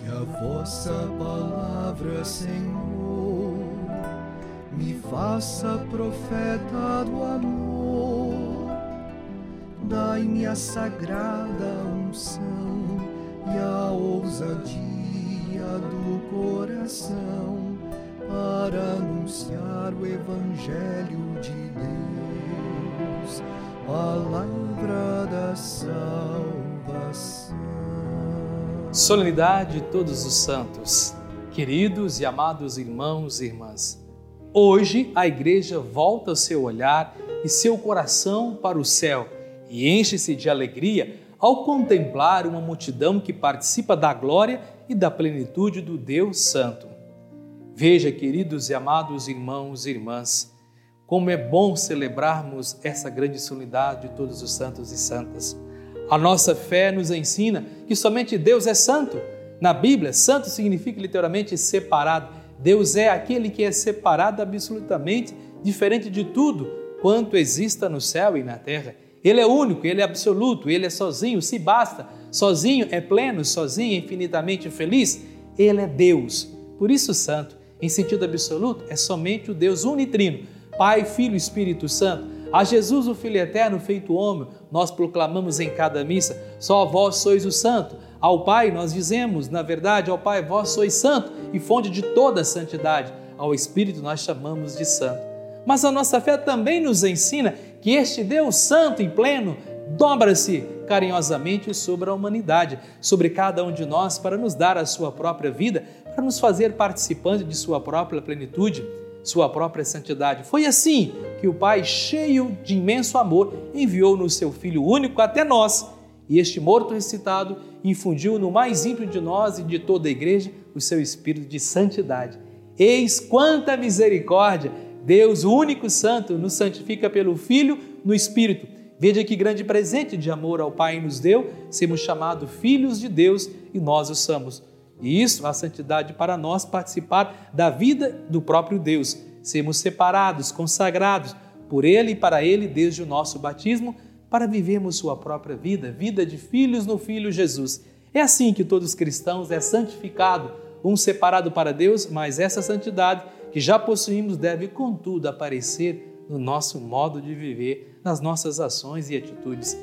Que a vossa palavra, Senhor, me faça profeta do amor. Dai-me a sagrada unção e a ousadia do coração para anunciar o Evangelho de Deus, palavra da salvação. Solenidade de Todos os Santos, queridos e amados irmãos e irmãs. Hoje a Igreja volta seu olhar e seu coração para o céu e enche-se de alegria ao contemplar uma multidão que participa da glória e da plenitude do Deus Santo. Veja, queridos e amados irmãos e irmãs, como é bom celebrarmos essa grande solenidade de todos os santos e santas. A nossa fé nos ensina que somente Deus é santo. Na Bíblia, santo significa literalmente separado. Deus é aquele que é separado absolutamente, diferente de tudo quanto exista no céu e na terra. Ele é único, ele é absoluto, ele é sozinho, se basta. Sozinho é pleno, sozinho é infinitamente feliz. Ele é Deus. Por isso, santo, em sentido absoluto, é somente o Deus unitrino, Pai, Filho e Espírito Santo a Jesus, o Filho Eterno, feito homem, nós proclamamos em cada missa: só vós sois o Santo. Ao Pai, nós dizemos, na verdade, ao Pai, vós sois santo e fonte de toda a santidade. Ao Espírito, nós chamamos de Santo. Mas a nossa fé também nos ensina que este Deus Santo e pleno dobra-se carinhosamente sobre a humanidade, sobre cada um de nós, para nos dar a sua própria vida, para nos fazer participantes de sua própria plenitude sua própria santidade. Foi assim que o Pai, cheio de imenso amor, enviou no seu Filho único até nós. E este morto recitado infundiu no mais ímpio de nós e de toda a igreja o seu espírito de santidade. Eis quanta misericórdia! Deus, o único santo, nos santifica pelo Filho no Espírito. Veja que grande presente de amor ao Pai nos deu, sermos chamados filhos de Deus e nós o somos. E isso, a santidade para nós participar da vida do próprio Deus, sermos separados, consagrados por Ele e para Ele desde o nosso batismo, para vivermos sua própria vida, vida de filhos no Filho Jesus. É assim que todos os cristãos é santificado, um separado para Deus, mas essa santidade que já possuímos deve, contudo, aparecer no nosso modo de viver, nas nossas ações e atitudes.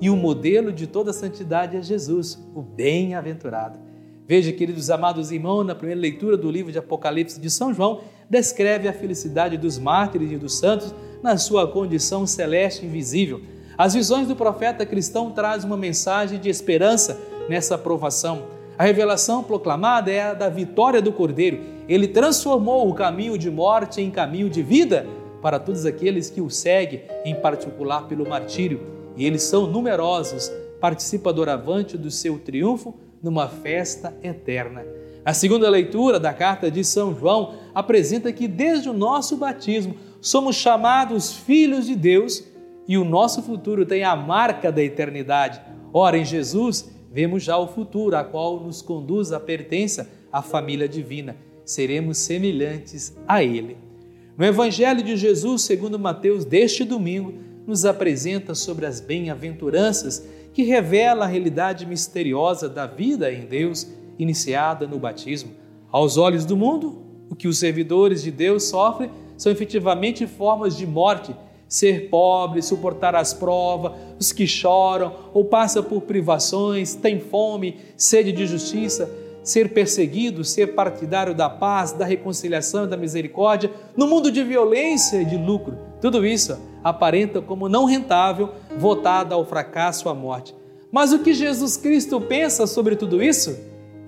E o modelo de toda santidade é Jesus, o bem-aventurado. Veja, queridos amados irmãos, na primeira leitura do livro de Apocalipse de São João, descreve a felicidade dos mártires e dos santos na sua condição celeste invisível. As visões do profeta cristão trazem uma mensagem de esperança nessa aprovação. A revelação proclamada é a da vitória do Cordeiro. Ele transformou o caminho de morte em caminho de vida para todos aqueles que o seguem, em particular pelo martírio. E eles são numerosos, participa doravante do seu triunfo numa festa eterna. A segunda leitura da carta de São João apresenta que desde o nosso batismo somos chamados filhos de Deus e o nosso futuro tem a marca da eternidade. Ora, em Jesus vemos já o futuro, a qual nos conduz à pertença à família divina. Seremos semelhantes a Ele. No Evangelho de Jesus, segundo Mateus, deste domingo, nos apresenta sobre as bem-aventuranças que revela a realidade misteriosa da vida em Deus iniciada no batismo. Aos olhos do mundo, o que os servidores de Deus sofrem são efetivamente formas de morte. Ser pobre, suportar as provas, os que choram ou passam por privações, têm fome, sede de justiça, ser perseguido, ser partidário da paz, da reconciliação da misericórdia, no mundo de violência e de lucro. Tudo isso aparenta como não rentável, votada ao fracasso, à morte. Mas o que Jesus Cristo pensa sobre tudo isso?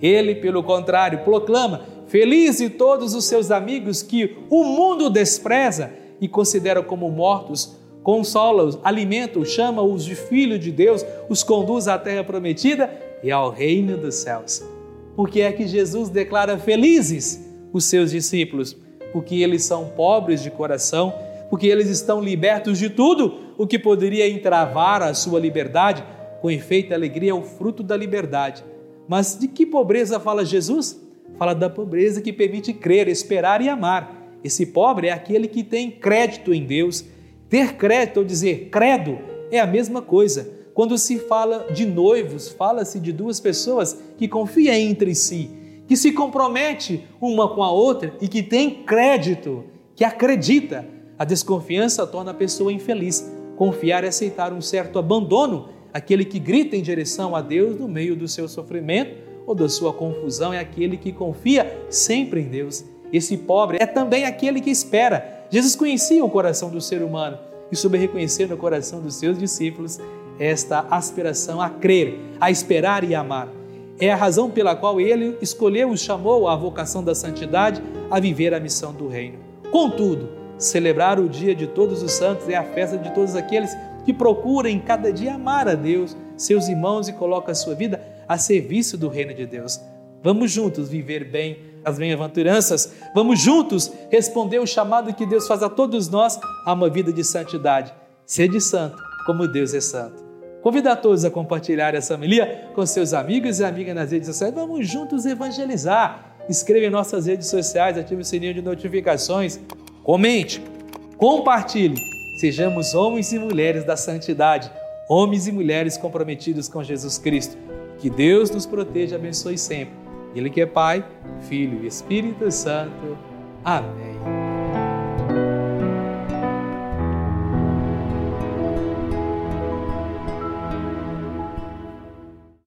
Ele, pelo contrário, proclama: Feliz todos os seus amigos que o mundo despreza e considera como mortos, consola-os, alimenta-os, chama-os de filho de Deus, os conduz à terra prometida e ao reino dos céus. Porque é que Jesus declara felizes os seus discípulos? Porque eles são pobres de coração porque eles estão libertos de tudo o que poderia entravar a sua liberdade. Com efeito, a alegria é o fruto da liberdade. Mas de que pobreza fala Jesus? Fala da pobreza que permite crer, esperar e amar. Esse pobre é aquele que tem crédito em Deus. Ter crédito, ou dizer credo, é a mesma coisa. Quando se fala de noivos, fala-se de duas pessoas que confiam entre si, que se compromete uma com a outra e que tem crédito, que acredita. A desconfiança torna a pessoa infeliz. Confiar é aceitar um certo abandono. Aquele que grita em direção a Deus no meio do seu sofrimento ou da sua confusão é aquele que confia sempre em Deus. Esse pobre é também aquele que espera. Jesus conhecia o coração do ser humano e soube reconhecer no coração dos seus discípulos esta aspiração a crer, a esperar e amar. É a razão pela qual ele escolheu e chamou a vocação da santidade a viver a missão do reino. Contudo, celebrar o dia de todos os santos é a festa de todos aqueles que procuram em cada dia amar a Deus, seus irmãos e colocam a sua vida a serviço do reino de Deus. Vamos juntos viver bem as bem-aventuranças. Vamos juntos responder o chamado que Deus faz a todos nós a uma vida de santidade. Sede santo, como Deus é santo. Convido a todos a compartilhar essa família com seus amigos e amigas nas redes sociais. Vamos juntos evangelizar. Inscreva em nossas redes sociais, ative o sininho de notificações, comente, compartilhe. Sejamos homens e mulheres da santidade, homens e mulheres comprometidos com Jesus Cristo. Que Deus nos proteja e abençoe sempre. Ele que é Pai, Filho e Espírito Santo. Amém.